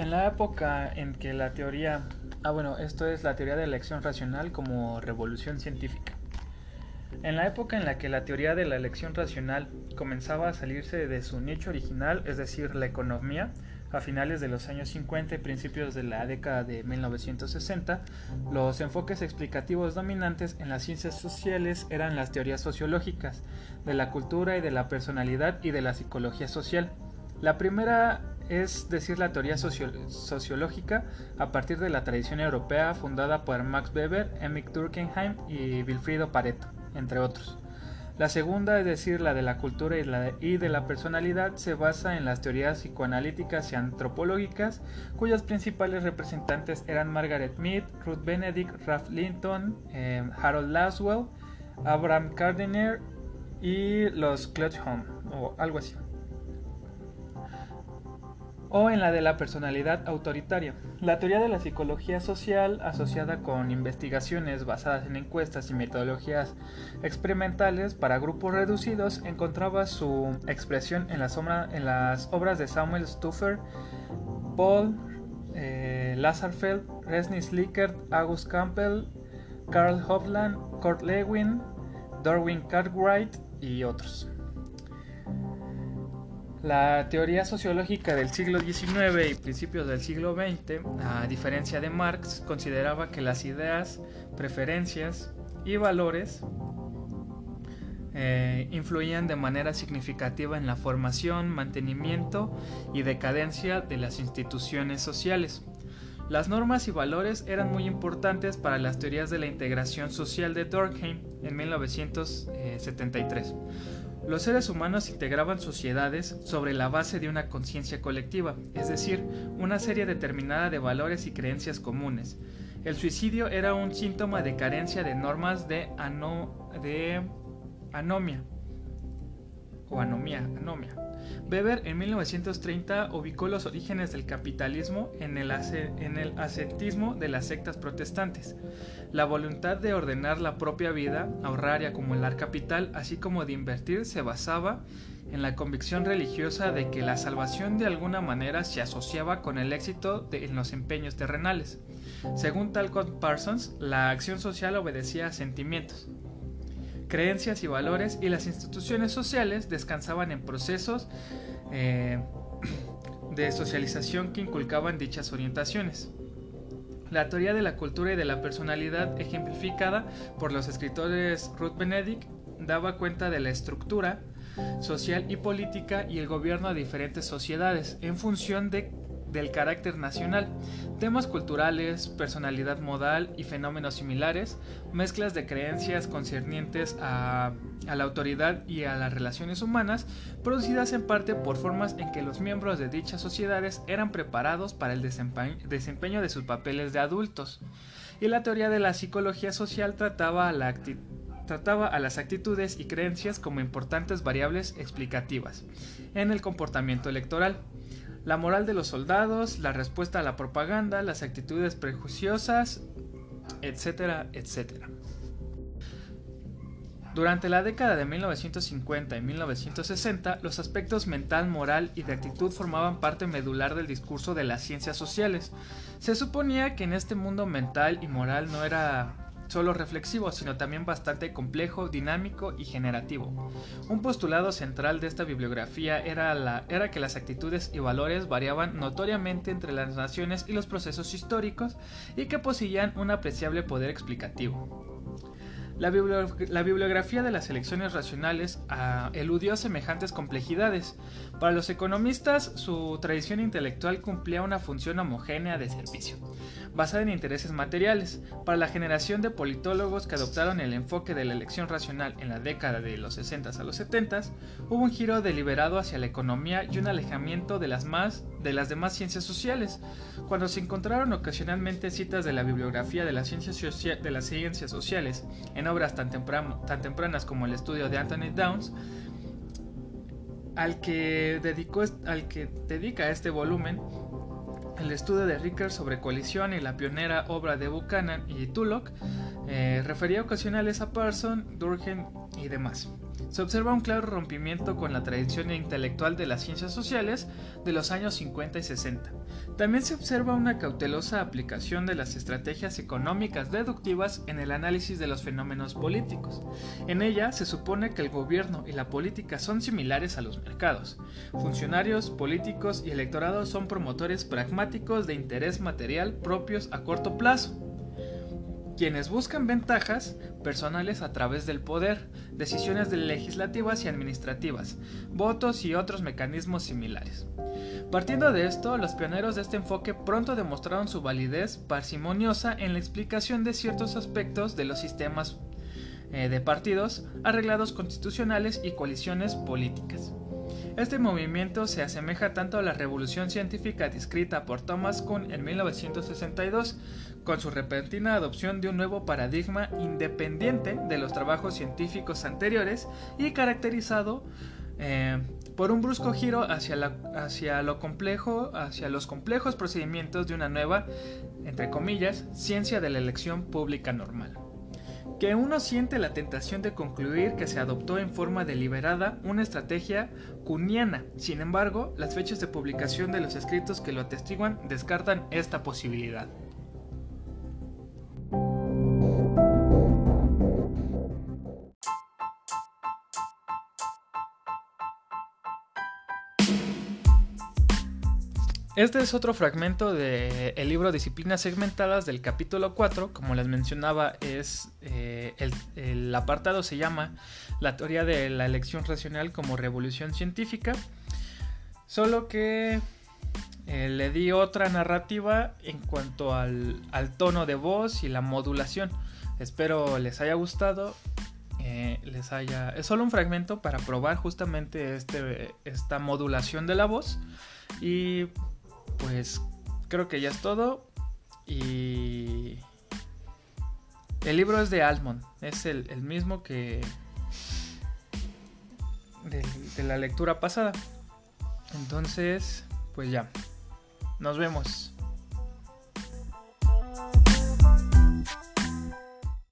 En la época en que la teoría, ah bueno, esto es la teoría de elección racional como revolución científica. En la época en la que la teoría de la elección racional comenzaba a salirse de su nicho original, es decir, la economía, a finales de los años 50 y principios de la década de 1960, los enfoques explicativos dominantes en las ciencias sociales eran las teorías sociológicas, de la cultura y de la personalidad y de la psicología social. La primera es decir la teoría sociológica a partir de la tradición europea fundada por Max Weber, Emil Durkheim y Wilfrido Pareto, entre otros. La segunda, es decir, la de la cultura y, de, la personalidad, se basa en las teorías psicoanalíticas y antropológicas, cuyos principales representantes eran Margaret Mead, Ruth Benedict, Ralph Linton, eh, Harold Laswell, Abraham Gardiner y los Clutch Home, o algo así o en la de la personalidad autoritaria. La teoría de la psicología social, asociada con investigaciones basadas en encuestas y metodologías experimentales para grupos reducidos, encontraba su expresión en las, obras de Samuel Stuffer, Paul eh, Lazarfeld, Resnick Slickert, August Campbell, Carl Hovland, Kurt Lewin, Darwin Cartwright y otros. La teoría sociológica del siglo XIX y principios del siglo XX, a diferencia de Marx, consideraba que las ideas, preferencias y valores eh, influían de manera significativa en la formación, mantenimiento y decadencia de las instituciones sociales. Las normas y valores eran muy importantes para las teorías de la integración social de Durkheim en 1973 los seres humanos integraban sociedades sobre la base de una conciencia colectiva, es decir, una serie determinada de valores y creencias comunes. El suicidio era un síntoma de carencia de normas de, de anomia o anomia. Weber en 1930 ubicó los orígenes del capitalismo en el, ascetismo de las sectas protestantes. La voluntad de ordenar la propia vida, ahorrar y acumular capital, así como de invertir, se basaba en la convicción religiosa de que la salvación de alguna manera se asociaba con el éxito en los empeños terrenales. Según Talcott Parsons, la acción social obedecía a sentimientos, creencias y valores y las instituciones sociales descansaban en procesos eh, de socialización que inculcaban dichas orientaciones. La teoría de la cultura y de la personalidad ejemplificada por los escritores Ruth Benedict daba cuenta de la estructura social y política y el gobierno de diferentes sociedades en función de del carácter nacional, temas culturales, personalidad modal y fenómenos similares, mezclas de creencias concernientes a, la autoridad y a las relaciones humanas, producidas en parte por formas en que los miembros de dichas sociedades eran preparados para el desempeño, de sus papeles de adultos. Y la teoría de la psicología social trataba a las actitudes y creencias como importantes variables explicativas en el comportamiento electoral la moral de los soldados, la respuesta a la propaganda, las actitudes prejuiciosas, etcétera, etcétera. Durante la década de 1950 y 1960, los aspectos mental, moral y de actitud formaban parte medular del discurso de las ciencias sociales. Se suponía que en este mundo mental y moral no era solo reflexivo, sino también bastante complejo, dinámico y generativo. Un postulado central de esta bibliografía era, la, era que las actitudes y valores variaban notoriamente entre las naciones y los procesos históricos y que poseían un apreciable poder explicativo. La, bibliografía de las elecciones racionales ah, eludió semejantes complejidades. Para los economistas, su tradición intelectual cumplía una función homogénea de servicio basada en intereses materiales. Para la generación de politólogos que adoptaron el enfoque de la elección racional en la década de los 60 a los 70, hubo un giro deliberado hacia la economía y un alejamiento de las, más, de las demás ciencias sociales. Cuando se encontraron ocasionalmente citas de la bibliografía de las ciencias, de las ciencias sociales en obras tan, tan tempranas como el estudio de Anthony Downs, al que, dedicó, al que dedica este volumen, el estudio de Rickert sobre colisión y la pionera obra de Buchanan y Tulloch eh, refería ocasionales a Parson, Durkheim y demás. Se observa un claro rompimiento con la tradición intelectual de las ciencias sociales de los años 50 y 60. También se observa una cautelosa aplicación de las estrategias económicas deductivas en el análisis de los fenómenos políticos. En ella se supone que el gobierno y la política son similares a los mercados. Funcionarios, políticos y electorados son promotores pragmáticos de interés material propios a corto plazo quienes buscan ventajas personales a través del poder, decisiones legislativas y administrativas, votos y otros mecanismos similares. Partiendo de esto, los pioneros de este enfoque pronto demostraron su validez parsimoniosa en la explicación de ciertos aspectos de los sistemas eh, de partidos, arreglados constitucionales y coaliciones políticas. Este movimiento se asemeja tanto a la revolución científica descrita por Thomas Kuhn en 1962, con su repentina adopción de un nuevo paradigma independiente de los trabajos científicos anteriores y caracterizado eh, por un brusco giro hacia, hacia lo complejo, hacia los complejos procedimientos de una nueva, entre comillas, ciencia de la elección pública normal que uno siente la tentación de concluir que se adoptó en forma deliberada una estrategia cuniana. Sin embargo, las fechas de publicación de los escritos que lo atestiguan descartan esta posibilidad. Este es otro fragmento del libro Disciplinas Segmentadas del capítulo 4. Como les mencionaba, es eh, el, apartado se llama La teoría de la elección racional como revolución científica. Solo que eh, le di otra narrativa en cuanto al, tono de voz y la modulación. Espero les haya gustado. Eh, les haya. Es solo un fragmento para probar justamente este, esta modulación de la voz. Y pues creo que ya es todo. Y el libro es de Almond, es el, mismo que de la lectura pasada. Entonces, pues ya, nos vemos.